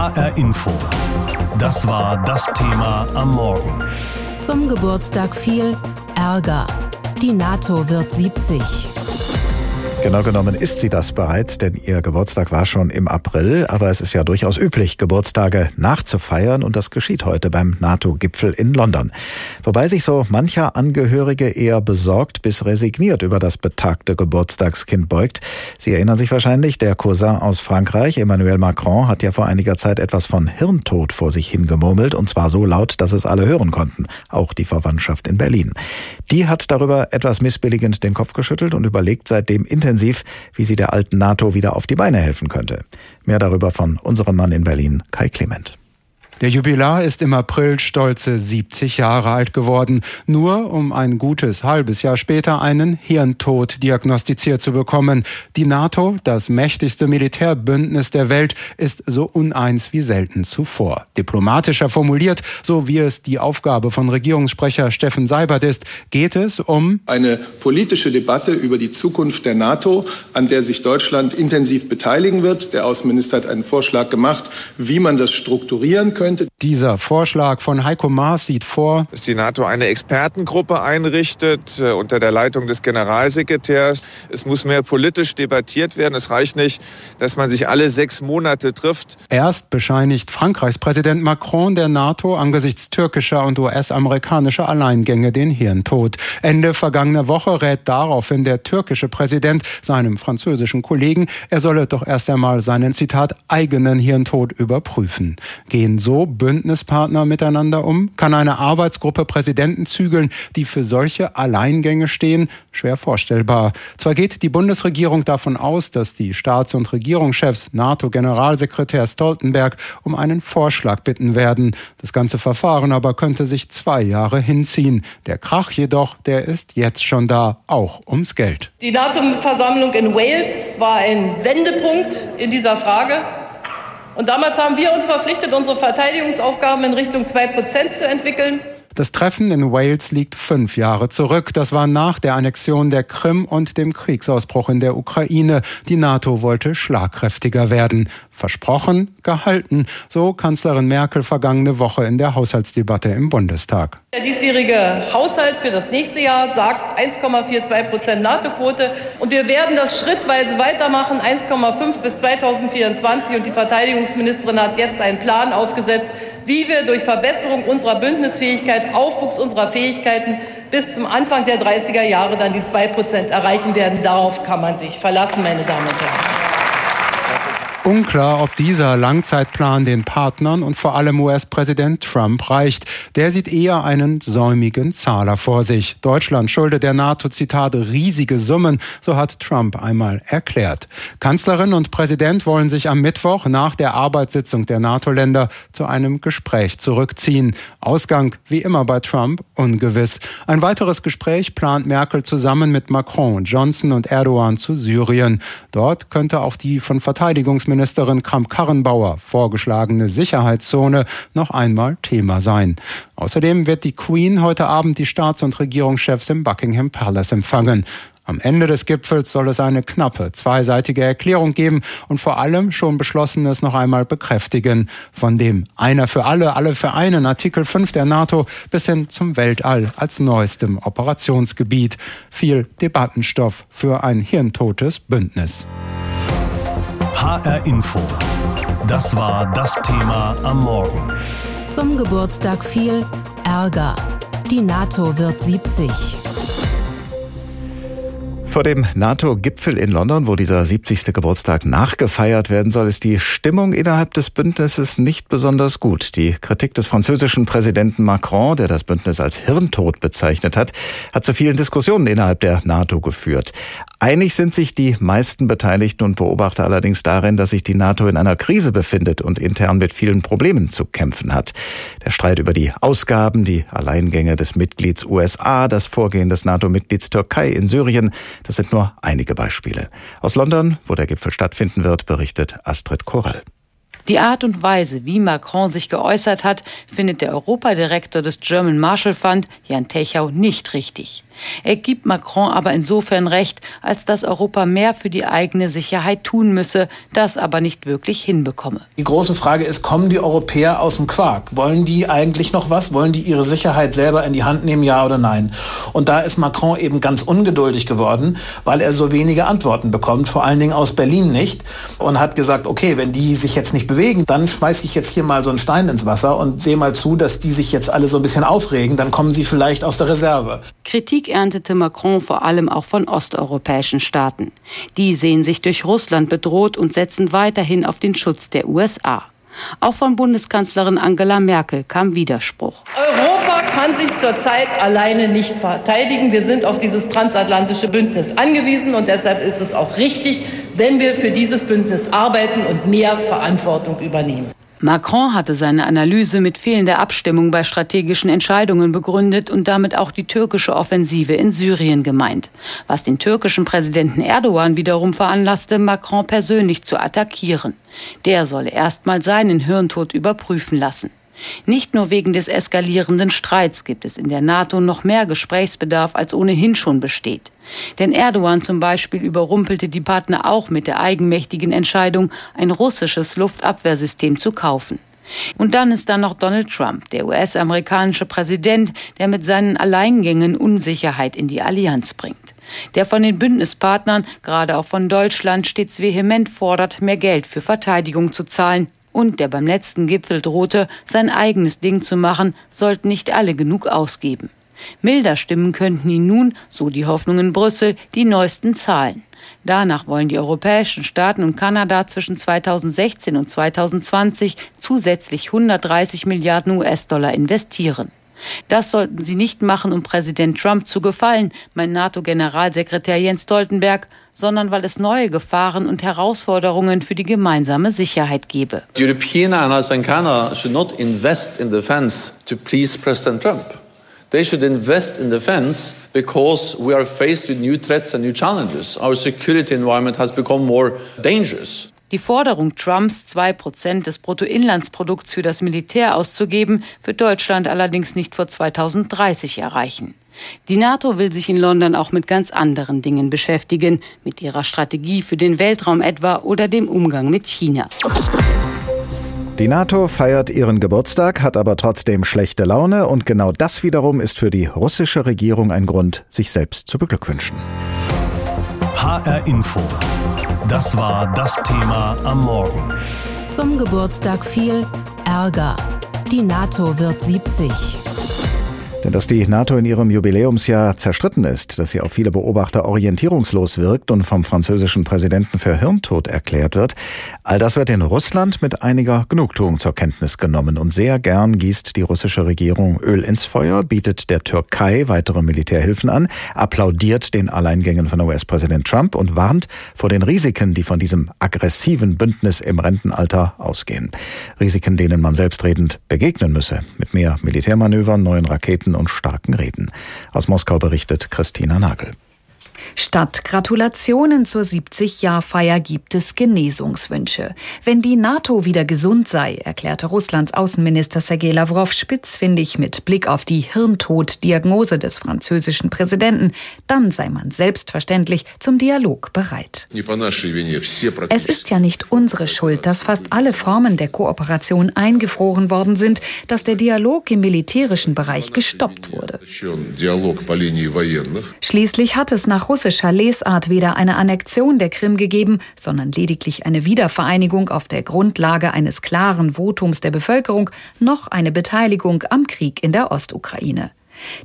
HR Info. Das war das Thema am Morgen. Zum Geburtstag viel Ärger. Die NATO wird 70. Genau genommen ist sie das bereits, denn ihr Geburtstag war schon im April, aber es ist ja durchaus üblich, Geburtstage nachzufeiern und das geschieht heute beim NATO-Gipfel in London. Wobei sich so mancher Angehörige eher besorgt bis resigniert über das betagte Geburtstagskind beugt. Sie erinnern sich wahrscheinlich, der Cousin aus Frankreich, Emmanuel Macron, hat ja vor einiger Zeit etwas von Hirntod vor sich hingemurmelt und zwar so laut, dass es alle hören konnten, auch die Verwandtschaft in Berlin. Die hat darüber etwas missbilligend den Kopf geschüttelt und überlegt seitdem intensiv intensiv, wie sie der alten NATO wieder auf die Beine helfen könnte. Mehr darüber von unserem Mann in Berlin, Kai Clement. Der Jubilar ist im April stolze 70 Jahre alt geworden, nur um ein gutes halbes Jahr später einen Hirntod diagnostiziert zu bekommen. Die NATO, das mächtigste Militärbündnis der Welt, ist so uneins wie selten zuvor. Diplomatischer formuliert, so wie es die Aufgabe von Regierungssprecher Steffen Seibert ist, geht es um eine politische Debatte über die Zukunft der NATO, an der sich Deutschland intensiv beteiligen wird. Der Außenminister hat einen Vorschlag gemacht, wie man das strukturieren könnte könnte. Dieser Vorschlag von Heiko Maas sieht vor, dass die NATO eine Expertengruppe einrichtet äh, unter der Leitung des Generalsekretärs. Es muss mehr politisch debattiert werden. Es reicht nicht, dass man sich alle sechs Monate trifft. Erst bescheinigt Frankreichs Präsident Macron der NATO angesichts türkischer und US-amerikanischer Alleingänge den Hirntod. Ende vergangener Woche rät daraufhin der türkische Präsident seinem französischen Kollegen, er solle doch erst einmal seinen Zitat eigenen Hirntod überprüfen. Gehen so Bündnispartner miteinander um? Kann eine Arbeitsgruppe Präsidenten zügeln, die für solche Alleingänge stehen? Schwer vorstellbar. Zwar geht die Bundesregierung davon aus, dass die Staats- und Regierungschefs NATO-Generalsekretär Stoltenberg um einen Vorschlag bitten werden. Das ganze Verfahren aber könnte sich zwei Jahre hinziehen. Der Krach jedoch, der ist jetzt schon da, auch ums Geld. Die NATO-Versammlung in Wales war ein Wendepunkt in dieser Frage. Und damals haben wir uns verpflichtet, unsere Verteidigungsaufgaben in Richtung 2 Prozent zu entwickeln. Das Treffen in Wales liegt fünf Jahre zurück. Das war nach der Annexion der Krim und dem Kriegsausbruch in der Ukraine. Die NATO wollte schlagkräftiger werden. Versprochen, gehalten, so Kanzlerin Merkel vergangene Woche in der Haushaltsdebatte im Bundestag. Der diesjährige Haushalt für das nächste Jahr sagt 1,42 Prozent NATO-Quote. Und wir werden das schrittweise weitermachen, 1,5 bis 2024. Und die Verteidigungsministerin hat jetzt einen Plan aufgesetzt, wie wir durch Verbesserung unserer Bündnisfähigkeit, Aufwuchs unserer Fähigkeiten bis zum Anfang der 30er Jahre dann die 2 Prozent erreichen werden. Darauf kann man sich verlassen, meine Damen und Herren. Unklar, ob dieser Langzeitplan den Partnern und vor allem US-Präsident Trump reicht. Der sieht eher einen säumigen Zahler vor sich. Deutschland schuldet der NATO, Zitat, riesige Summen, so hat Trump einmal erklärt. Kanzlerin und Präsident wollen sich am Mittwoch nach der Arbeitssitzung der NATO-Länder zu einem Gespräch zurückziehen. Ausgang, wie immer bei Trump, ungewiss. Ein weiteres Gespräch plant Merkel zusammen mit Macron, Johnson und Erdogan zu Syrien. Dort könnte auch die von Verteidigungsminister Außenministerin Kramp-Karrenbauer vorgeschlagene Sicherheitszone noch einmal Thema sein. Außerdem wird die Queen heute Abend die Staats- und Regierungschefs im Buckingham Palace empfangen. Am Ende des Gipfels soll es eine knappe, zweiseitige Erklärung geben und vor allem schon Beschlossenes noch einmal bekräftigen, von dem einer für alle, alle für einen Artikel 5 der NATO bis hin zum Weltall als neuestem Operationsgebiet. Viel Debattenstoff für ein hirntotes Bündnis. HR Info. Das war das Thema am Morgen. Zum Geburtstag viel Ärger. Die NATO wird 70. Vor dem NATO-Gipfel in London, wo dieser 70. Geburtstag nachgefeiert werden soll, ist die Stimmung innerhalb des Bündnisses nicht besonders gut. Die Kritik des französischen Präsidenten Macron, der das Bündnis als Hirntod bezeichnet hat, hat zu vielen Diskussionen innerhalb der NATO geführt. Einig sind sich die meisten Beteiligten und Beobachter allerdings darin, dass sich die NATO in einer Krise befindet und intern mit vielen Problemen zu kämpfen hat. Der Streit über die Ausgaben, die Alleingänge des Mitglieds USA, das Vorgehen des NATO-Mitglieds Türkei in Syrien, das sind nur einige Beispiele. Aus London, wo der Gipfel stattfinden wird, berichtet Astrid Korall. Die Art und Weise, wie Macron sich geäußert hat, findet der Europadirektor des German Marshall Fund, Jan Techau, nicht richtig. Er gibt Macron aber insofern recht, als dass Europa mehr für die eigene Sicherheit tun müsse, das aber nicht wirklich hinbekomme. Die große Frage ist, kommen die Europäer aus dem Quark? Wollen die eigentlich noch was? Wollen die ihre Sicherheit selber in die Hand nehmen, ja oder nein? Und da ist Macron eben ganz ungeduldig geworden, weil er so wenige Antworten bekommt, vor allen Dingen aus Berlin nicht. Und hat gesagt, okay, wenn die sich jetzt nicht bewegen, dann schmeiße ich jetzt hier mal so einen Stein ins Wasser und sehe mal zu, dass die sich jetzt alle so ein bisschen aufregen, dann kommen sie vielleicht aus der Reserve. Kritik erntete Macron vor allem auch von osteuropäischen Staaten. Die sehen sich durch Russland bedroht und setzen weiterhin auf den Schutz der USA. Auch von Bundeskanzlerin Angela Merkel kam Widerspruch. Europa kann sich zurzeit alleine nicht verteidigen. Wir sind auf dieses transatlantische Bündnis angewiesen und deshalb ist es auch richtig, wenn wir für dieses Bündnis arbeiten und mehr Verantwortung übernehmen. Macron hatte seine Analyse mit fehlender Abstimmung bei strategischen Entscheidungen begründet und damit auch die türkische Offensive in Syrien gemeint, was den türkischen Präsidenten Erdogan wiederum veranlasste, Macron persönlich zu attackieren. Der solle erstmal seinen Hirntod überprüfen lassen. Nicht nur wegen des eskalierenden Streits gibt es in der NATO noch mehr Gesprächsbedarf, als ohnehin schon besteht. Denn Erdogan zum Beispiel überrumpelte die Partner auch mit der eigenmächtigen Entscheidung, ein russisches Luftabwehrsystem zu kaufen. Und dann ist da noch Donald Trump, der US-amerikanische Präsident, der mit seinen Alleingängen Unsicherheit in die Allianz bringt. Der von den Bündnispartnern, gerade auch von Deutschland, stets vehement fordert, mehr Geld für Verteidigung zu zahlen, und der beim letzten Gipfel drohte, sein eigenes Ding zu machen, sollten nicht alle genug ausgeben. Milder stimmen könnten ihn nun, so die Hoffnung in Brüssel, die neuesten Zahlen. Danach wollen die europäischen Staaten und Kanada zwischen 2016 und 2020 zusätzlich 130 Milliarden US-Dollar investieren. Das sollten sie nicht machen, um Präsident Trump zu gefallen, mein NATO-Generalsekretär Jens Stoltenberg, sondern weil es neue Gefahren und Herausforderungen für die gemeinsame Sicherheit gebe. European allies and Canada should not invest in defense to please President Trump. They should invest in defense because we are faced with new threats and new challenges. Our security environment has become more dangerous. Die Forderung Trumps, zwei Prozent des Bruttoinlandsprodukts für das Militär auszugeben, wird Deutschland allerdings nicht vor 2030 erreichen. Die NATO will sich in London auch mit ganz anderen Dingen beschäftigen, mit ihrer Strategie für den Weltraum etwa oder dem Umgang mit China. Die NATO feiert ihren Geburtstag, hat aber trotzdem schlechte Laune und genau das wiederum ist für die russische Regierung ein Grund, sich selbst zu beglückwünschen. HR Info. Das war das Thema am Morgen. Zum Geburtstag viel Ärger. Die NATO wird 70. Denn dass die NATO in ihrem Jubiläumsjahr zerstritten ist, dass sie auf viele Beobachter orientierungslos wirkt und vom französischen Präsidenten für Hirntod erklärt wird, all das wird in Russland mit einiger Genugtuung zur Kenntnis genommen. Und sehr gern gießt die russische Regierung Öl ins Feuer, bietet der Türkei weitere Militärhilfen an, applaudiert den Alleingängen von US-Präsident Trump und warnt vor den Risiken, die von diesem aggressiven Bündnis im Rentenalter ausgehen. Risiken, denen man selbstredend begegnen müsse. Mit mehr Militärmanövern, neuen Raketen und starken Reden. Aus Moskau berichtet Christina Nagel. Statt Gratulationen zur 70-Jahr-Feier gibt es Genesungswünsche. Wenn die NATO wieder gesund sei, erklärte Russlands Außenminister Sergei Lavrov spitzfindig mit Blick auf die Hirntod-Diagnose des französischen Präsidenten, dann sei man selbstverständlich zum Dialog bereit. Es ist ja nicht unsere Schuld, dass fast alle Formen der Kooperation eingefroren worden sind, dass der Dialog im militärischen Bereich gestoppt wurde. Schließlich hat es nach russischer Lesart weder eine Annexion der Krim gegeben, sondern lediglich eine Wiedervereinigung auf der Grundlage eines klaren Votums der Bevölkerung, noch eine Beteiligung am Krieg in der Ostukraine.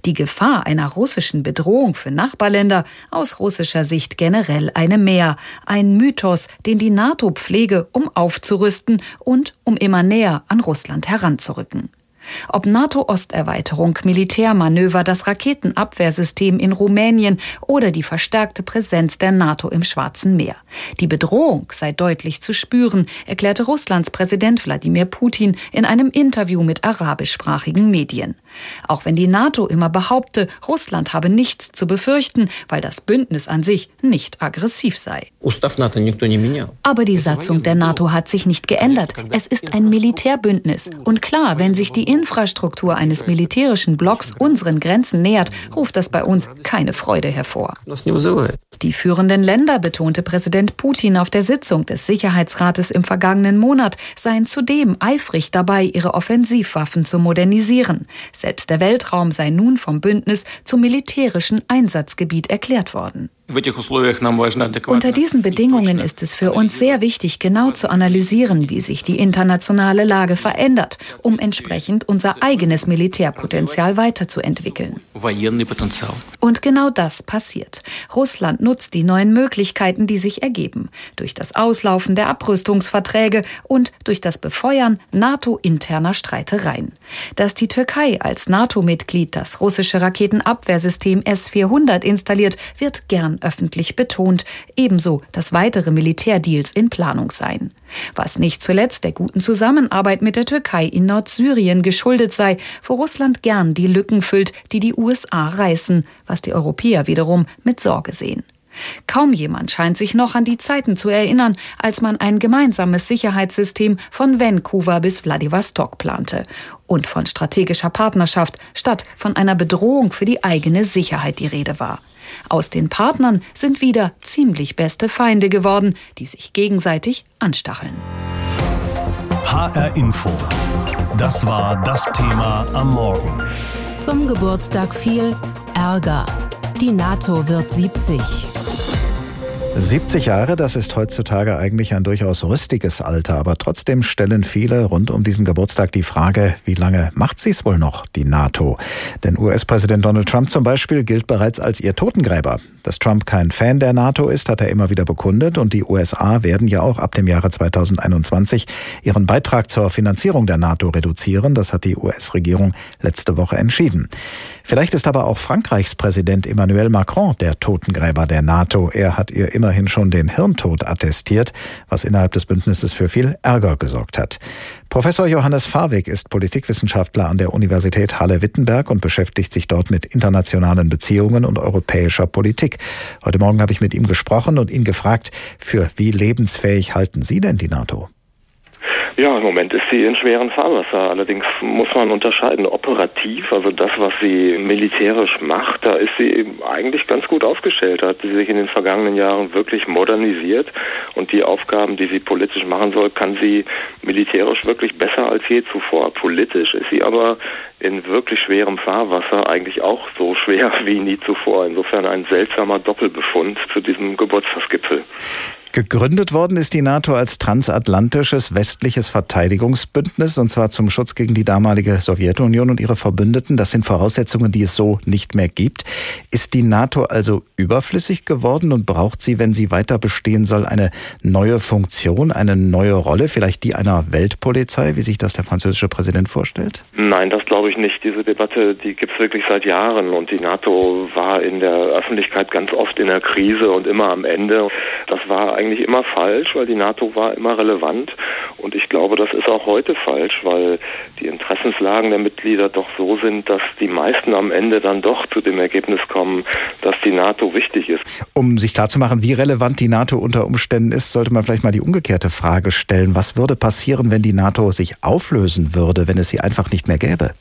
Die Gefahr einer russischen Bedrohung für Nachbarländer aus russischer Sicht generell eine mehr, ein Mythos, den die NATO pflege, um aufzurüsten und um immer näher an Russland heranzurücken. Ob NATO-Osterweiterung, Militärmanöver, das Raketenabwehrsystem in Rumänien oder die verstärkte Präsenz der NATO im Schwarzen Meer. Die Bedrohung sei deutlich zu spüren, erklärte Russlands Präsident Wladimir Putin in einem Interview mit arabischsprachigen Medien. Auch wenn die NATO immer behaupte, Russland habe nichts zu befürchten, weil das Bündnis an sich nicht aggressiv sei. Aber die Satzung der NATO hat sich nicht geändert. Es ist ein Militärbündnis. Und klar, wenn sich die Infrastruktur eines militärischen Blocks unseren Grenzen nähert, ruft das bei uns keine Freude hervor. Die führenden Länder, betonte Präsident Putin auf der Sitzung des Sicherheitsrates im vergangenen Monat, seien zudem eifrig dabei, ihre Offensivwaffen zu modernisieren. Selbst der Weltraum sei nun vom Bündnis zum militärischen Einsatzgebiet erklärt worden. Unter diesen Bedingungen ist es für uns sehr wichtig, genau zu analysieren, wie sich die internationale Lage verändert, um entsprechend unser eigenes Militärpotenzial weiterzuentwickeln. Und genau das passiert. Russland nutzt die neuen Möglichkeiten, die sich ergeben, durch das Auslaufen der Abrüstungsverträge und durch das Befeuern NATO-interner Streitereien. Dass die Türkei als NATO-Mitglied das russische Raketenabwehrsystem S-400 installiert, wird gern öffentlich betont, ebenso, dass weitere Militärdeals in Planung seien. Was nicht zuletzt der guten Zusammenarbeit mit der Türkei in Nordsyrien geschuldet sei, wo Russland gern die Lücken füllt, die die USA reißen, was die Europäer wiederum mit Sorge sehen. Kaum jemand scheint sich noch an die Zeiten zu erinnern, als man ein gemeinsames Sicherheitssystem von Vancouver bis Vladivostok plante und von strategischer Partnerschaft statt von einer Bedrohung für die eigene Sicherheit die Rede war. Aus den Partnern sind wieder ziemlich beste Feinde geworden, die sich gegenseitig anstacheln. HR Info. Das war das Thema am Morgen. Zum Geburtstag viel Ärger. Die NATO wird 70. 70 Jahre, das ist heutzutage eigentlich ein durchaus rüstiges Alter, aber trotzdem stellen viele rund um diesen Geburtstag die Frage, wie lange macht sie es wohl noch, die NATO? Denn US-Präsident Donald Trump zum Beispiel gilt bereits als ihr Totengräber. Dass Trump kein Fan der NATO ist, hat er immer wieder bekundet und die USA werden ja auch ab dem Jahre 2021 ihren Beitrag zur Finanzierung der NATO reduzieren. Das hat die US-Regierung letzte Woche entschieden. Vielleicht ist aber auch Frankreichs Präsident Emmanuel Macron der Totengräber der NATO. Er hat ihr immerhin schon den Hirntod attestiert, was innerhalb des Bündnisses für viel Ärger gesorgt hat. Professor Johannes Farwig ist Politikwissenschaftler an der Universität Halle-Wittenberg und beschäftigt sich dort mit internationalen Beziehungen und europäischer Politik. Heute Morgen habe ich mit ihm gesprochen und ihn gefragt, für wie lebensfähig halten Sie denn die NATO? Ja, im Moment ist sie in schweren Fahrwasser. Allerdings muss man unterscheiden. Operativ, also das, was sie militärisch macht, da ist sie eigentlich ganz gut aufgestellt. Da hat sie sich in den vergangenen Jahren wirklich modernisiert und die Aufgaben, die sie politisch machen soll, kann sie militärisch wirklich besser als je zuvor. Politisch ist sie aber in wirklich schwerem Fahrwasser eigentlich auch so schwer wie nie zuvor. Insofern ein seltsamer Doppelbefund zu diesem Geburtstagsgipfel. Gegründet worden ist die NATO als transatlantisches westliches Verteidigungsbündnis und zwar zum Schutz gegen die damalige Sowjetunion und ihre Verbündeten. Das sind Voraussetzungen, die es so nicht mehr gibt. Ist die NATO also überflüssig geworden und braucht sie, wenn sie weiter bestehen soll, eine neue Funktion, eine neue Rolle, vielleicht die einer Weltpolizei, wie sich das der französische Präsident vorstellt? Nein, das glaube ich nicht. Diese Debatte, die gibt es wirklich seit Jahren und die NATO war in der Öffentlichkeit ganz oft in der Krise und immer am Ende. Das war eigentlich immer falsch, weil die NATO war immer relevant. Und ich glaube, das ist auch heute falsch, weil die Interessenslagen der Mitglieder doch so sind, dass die meisten am Ende dann doch zu dem Ergebnis kommen, dass die NATO wichtig ist. Um sich klarzumachen, wie relevant die NATO unter Umständen ist, sollte man vielleicht mal die umgekehrte Frage stellen. Was würde passieren, wenn die NATO sich auflösen würde, wenn es sie einfach nicht mehr gäbe?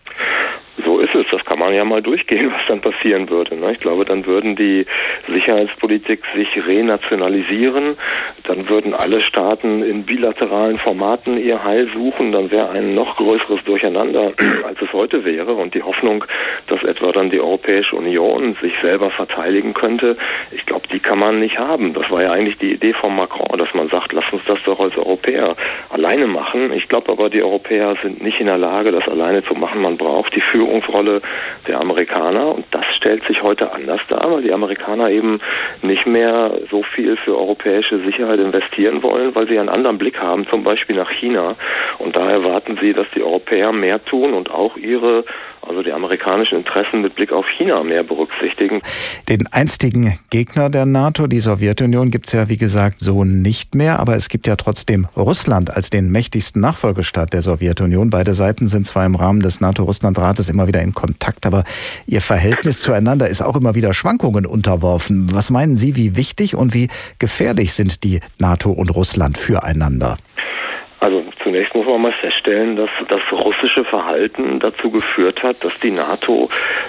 kann man ja mal durchgehen, was dann passieren würde. Ne? Ich glaube, dann würden die Sicherheitspolitik sich renationalisieren, dann würden alle Staaten in bilateralen Formaten ihr Heil suchen, dann wäre ein noch größeres Durcheinander, als es heute wäre. Und die Hoffnung, dass etwa dann die Europäische Union sich selber verteidigen könnte, ich glaube, die kann man nicht haben. Das war ja eigentlich die Idee von Macron, dass man sagt, lass uns das doch als Europäer alleine machen. Ich glaube aber, die Europäer sind nicht in der Lage, das alleine zu machen. Man braucht die Führungsrolle der Amerikaner und das stellt sich heute anders dar, weil die Amerikaner eben nicht mehr so viel für europäische Sicherheit investieren wollen, weil sie einen anderen Blick haben, zum Beispiel nach China. Und da erwarten sie, dass die Europäer mehr tun und auch ihre also die amerikanischen Interessen mit Blick auf China mehr berücksichtigen. Den einstigen Gegner der NATO, die Sowjetunion, gibt es ja wie gesagt so nicht mehr, aber es gibt ja trotzdem Russland als den mächtigsten Nachfolgestaat der Sowjetunion. Beide Seiten sind zwar im Rahmen des NATO-Russland-Rates immer wieder in Kontakt, aber ihr Verhältnis zueinander ist auch immer wieder Schwankungen unterworfen. Was meinen Sie, wie wichtig und wie gefährlich sind die NATO und Russland füreinander? Also zunächst muss man mal feststellen, dass das russische Verhalten dazu geführt hat, dass die NATO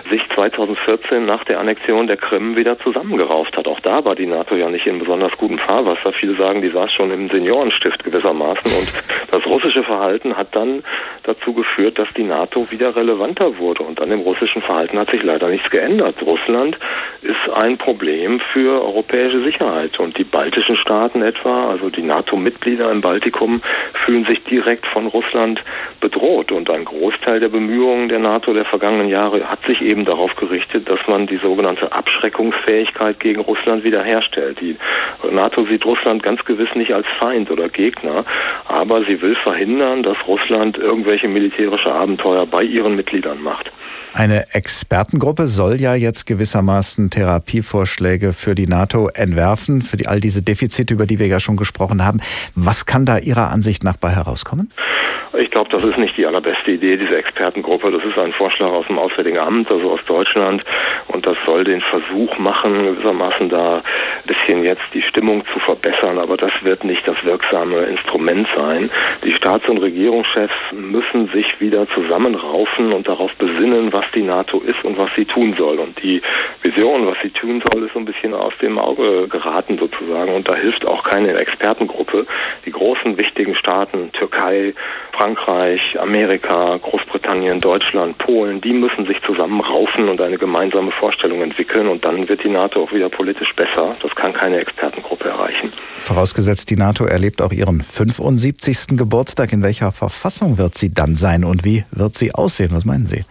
sich 2014 nach der Annexion der Krim wieder zusammengerauft hat. Auch da war die NATO ja nicht in besonders gutem Fahrwasser. Viele sagen, die saß schon im Seniorenstift gewissermaßen. Und das russische Verhalten hat dann dazu geführt, dass die NATO wieder relevanter wurde. Und an dem russischen Verhalten hat sich leider nichts geändert. Russland ist ein Problem für europäische Sicherheit. Und die baltischen Staaten etwa, also die NATO-Mitglieder im Baltikum, fühlen sich direkt von Russland bedroht. Und ein Großteil der Bemühungen der NATO der vergangenen Jahre hat sich eben darauf gerichtet, dass man die sogenannte Abschreckungsfähigkeit gegen Russland wiederherstellt. Die NATO sieht Russland ganz gewiss nicht als Feind oder Gegner, aber sie will verhindern, dass Russland irgendwelche militärische Abenteuer bei ihren Mitgliedern macht. Eine Expertengruppe soll ja jetzt gewissermaßen Therapievorschläge für die NATO entwerfen, für die, all diese Defizite, über die wir ja schon gesprochen haben. Was kann da Ihrer Ansicht nach bei herauskommen? Ich glaube, das ist nicht die allerbeste Idee, diese Expertengruppe. Das ist ein Vorschlag aus dem Auswärtigen Amt, also aus Deutschland. Und das soll den Versuch machen, gewissermaßen da ein bisschen jetzt die Stimmung zu verbessern. Aber das wird nicht das wirksame Instrument sein. Die Staats- und Regierungschefs müssen sich wieder zusammenraufen und darauf besinnen, was die NATO ist und was sie tun soll. Und die Vision, was sie tun soll, ist so ein bisschen aus dem Auge geraten sozusagen. Und da hilft auch keine Expertengruppe. Die großen wichtigen Staaten, Türkei, Frankreich, Amerika, Großbritannien, Deutschland, Polen, die müssen sich zusammenraufen und eine gemeinsame Vorstellung entwickeln. Und dann wird die NATO auch wieder politisch besser. Das kann keine Expertengruppe erreichen. Vorausgesetzt, die NATO erlebt auch ihren 75. Geburtstag. In welcher Verfassung wird sie dann sein und wie wird sie aussehen? Was meinen Sie?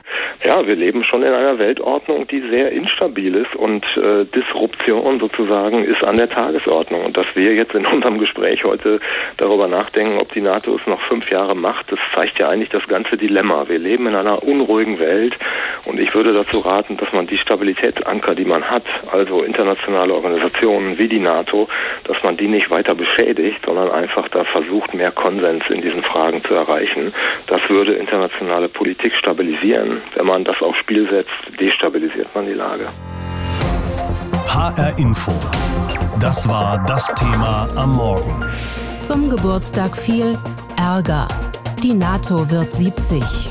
Ja, wir leben schon in einer Weltordnung, die sehr instabil ist und äh, Disruption sozusagen ist an der Tagesordnung. Und dass wir jetzt in unserem Gespräch heute darüber nachdenken, ob die NATO es noch fünf Jahre macht, das zeigt ja eigentlich das ganze Dilemma. Wir leben in einer unruhigen Welt und ich würde dazu raten, dass man die Stabilitätsanker, die man hat, also internationale Organisationen wie die NATO, dass man die nicht weiter beschädigt, sondern einfach da versucht, mehr Konsens in diesen Fragen zu erreichen. Das würde internationale Politik stabilisieren. Wenn man das aufs Spiel setzt, destabilisiert man die Lage. HR Info. Das war das Thema am Morgen. Zum Geburtstag viel Ärger. Die NATO wird 70.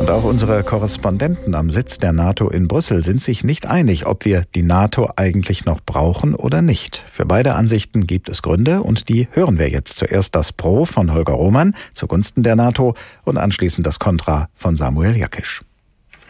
Und auch unsere Korrespondenten am Sitz der NATO in Brüssel sind sich nicht einig, ob wir die NATO eigentlich noch brauchen oder nicht. Für beide Ansichten gibt es Gründe und die hören wir jetzt. Zuerst das Pro von Holger Roman zugunsten der NATO und anschließend das Contra von Samuel Jakisch.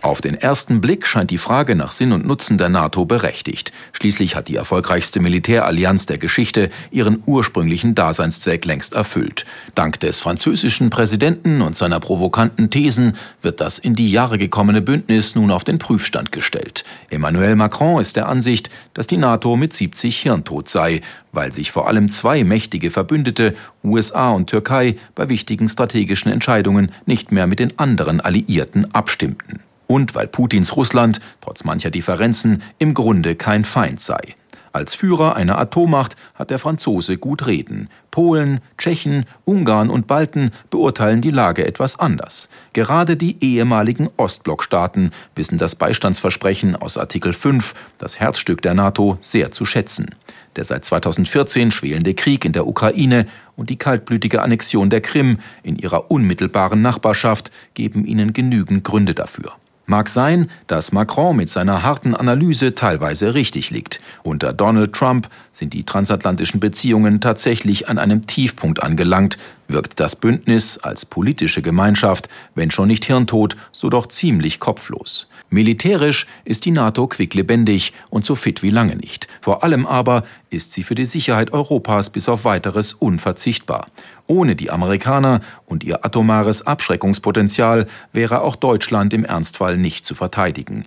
Auf den ersten Blick scheint die Frage nach Sinn und Nutzen der NATO berechtigt. Schließlich hat die erfolgreichste Militärallianz der Geschichte ihren ursprünglichen Daseinszweck längst erfüllt. Dank des französischen Präsidenten und seiner provokanten Thesen wird das in die Jahre gekommene Bündnis nun auf den Prüfstand gestellt. Emmanuel Macron ist der Ansicht, dass die NATO mit 70 hirntot sei, weil sich vor allem zwei mächtige Verbündete, USA und Türkei, bei wichtigen strategischen Entscheidungen nicht mehr mit den anderen Alliierten abstimmten und weil Putins Russland, trotz mancher Differenzen, im Grunde kein Feind sei. Als Führer einer Atommacht hat der Franzose gut reden. Polen, Tschechen, Ungarn und Balten beurteilen die Lage etwas anders. Gerade die ehemaligen Ostblockstaaten wissen das Beistandsversprechen aus Artikel 5, das Herzstück der NATO, sehr zu schätzen. Der seit 2014 schwelende Krieg in der Ukraine und die kaltblütige Annexion der Krim in ihrer unmittelbaren Nachbarschaft geben ihnen genügend Gründe dafür. Mag sein, dass Macron mit seiner harten Analyse teilweise richtig liegt. Unter Donald Trump sind die transatlantischen Beziehungen tatsächlich an einem Tiefpunkt angelangt, wirkt das Bündnis als politische Gemeinschaft, wenn schon nicht hirntot, so doch ziemlich kopflos. Militärisch ist die NATO quicklebendig und so fit wie lange nicht. Vor allem aber ist sie für die Sicherheit Europas bis auf weiteres unverzichtbar. Ohne die Amerikaner und ihr atomares Abschreckungspotenzial wäre auch Deutschland im Ernstfall nicht zu verteidigen.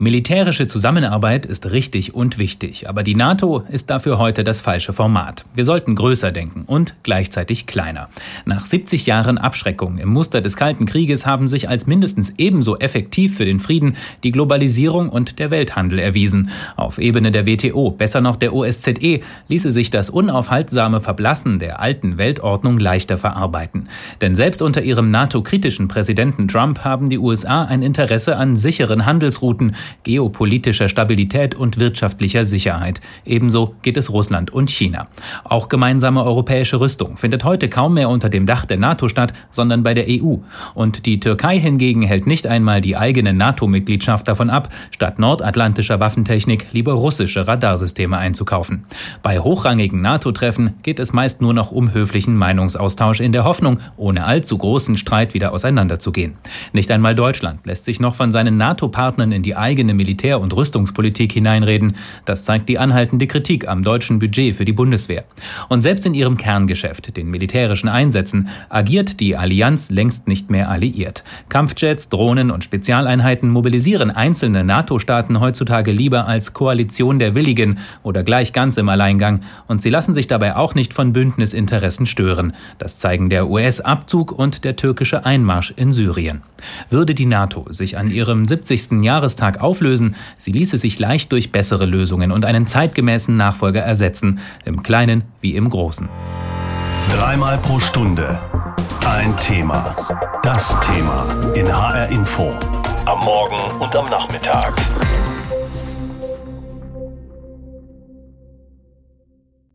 Militärische Zusammenarbeit ist richtig und wichtig, aber die NATO ist dafür heute das falsche Format. Wir sollten größer denken und gleichzeitig kleiner. Nach 70 Jahren Abschreckung im Muster des Kalten Krieges haben sich als mindestens ebenso effektiv für den Frieden die Globalisierung und der Welthandel erwiesen. Auf Ebene der WTO, besser noch der OSZE, ließe sich das unaufhaltsame Verblassen der alten Weltordnung leichter verarbeiten. Denn selbst unter ihrem NATO-kritischen Präsidenten Trump haben die USA ein Interesse an sicheren Handelsrouten, geopolitischer Stabilität und wirtschaftlicher Sicherheit. Ebenso geht es Russland und China. Auch gemeinsame europäische Rüstung findet heute kaum mehr unter dem Dach der NATO statt, sondern bei der EU. Und die Türkei hingegen hält nicht einmal die eigene NATO-Mitgliedschaft davon ab, statt nordatlantischer Waffentechnik lieber russische Radarsysteme einzukaufen. Bei hochrangigen NATO-Treffen geht es meist nur noch um höflichen Meinungsaustausch in der Hoffnung, ohne allzu großen Streit wieder auseinanderzugehen. Nicht einmal Deutschland lässt sich noch von seinen NATO-Partnern in die eigene eigene Militär- und Rüstungspolitik hineinreden. Das zeigt die anhaltende Kritik am deutschen Budget für die Bundeswehr. Und selbst in ihrem Kerngeschäft, den militärischen Einsätzen, agiert die Allianz längst nicht mehr alliiert. Kampfjets, Drohnen und Spezialeinheiten mobilisieren einzelne NATO-Staaten heutzutage lieber als Koalition der Willigen oder gleich ganz im Alleingang. Und sie lassen sich dabei auch nicht von Bündnisinteressen stören. Das zeigen der US-Abzug und der türkische Einmarsch in Syrien. Würde die NATO sich an ihrem 70. Jahrestag auflösen, sie ließe sich leicht durch bessere Lösungen und einen zeitgemäßen Nachfolger ersetzen, im Kleinen wie im Großen. Dreimal pro Stunde ein Thema. Das Thema in HR Info. Am Morgen und am Nachmittag.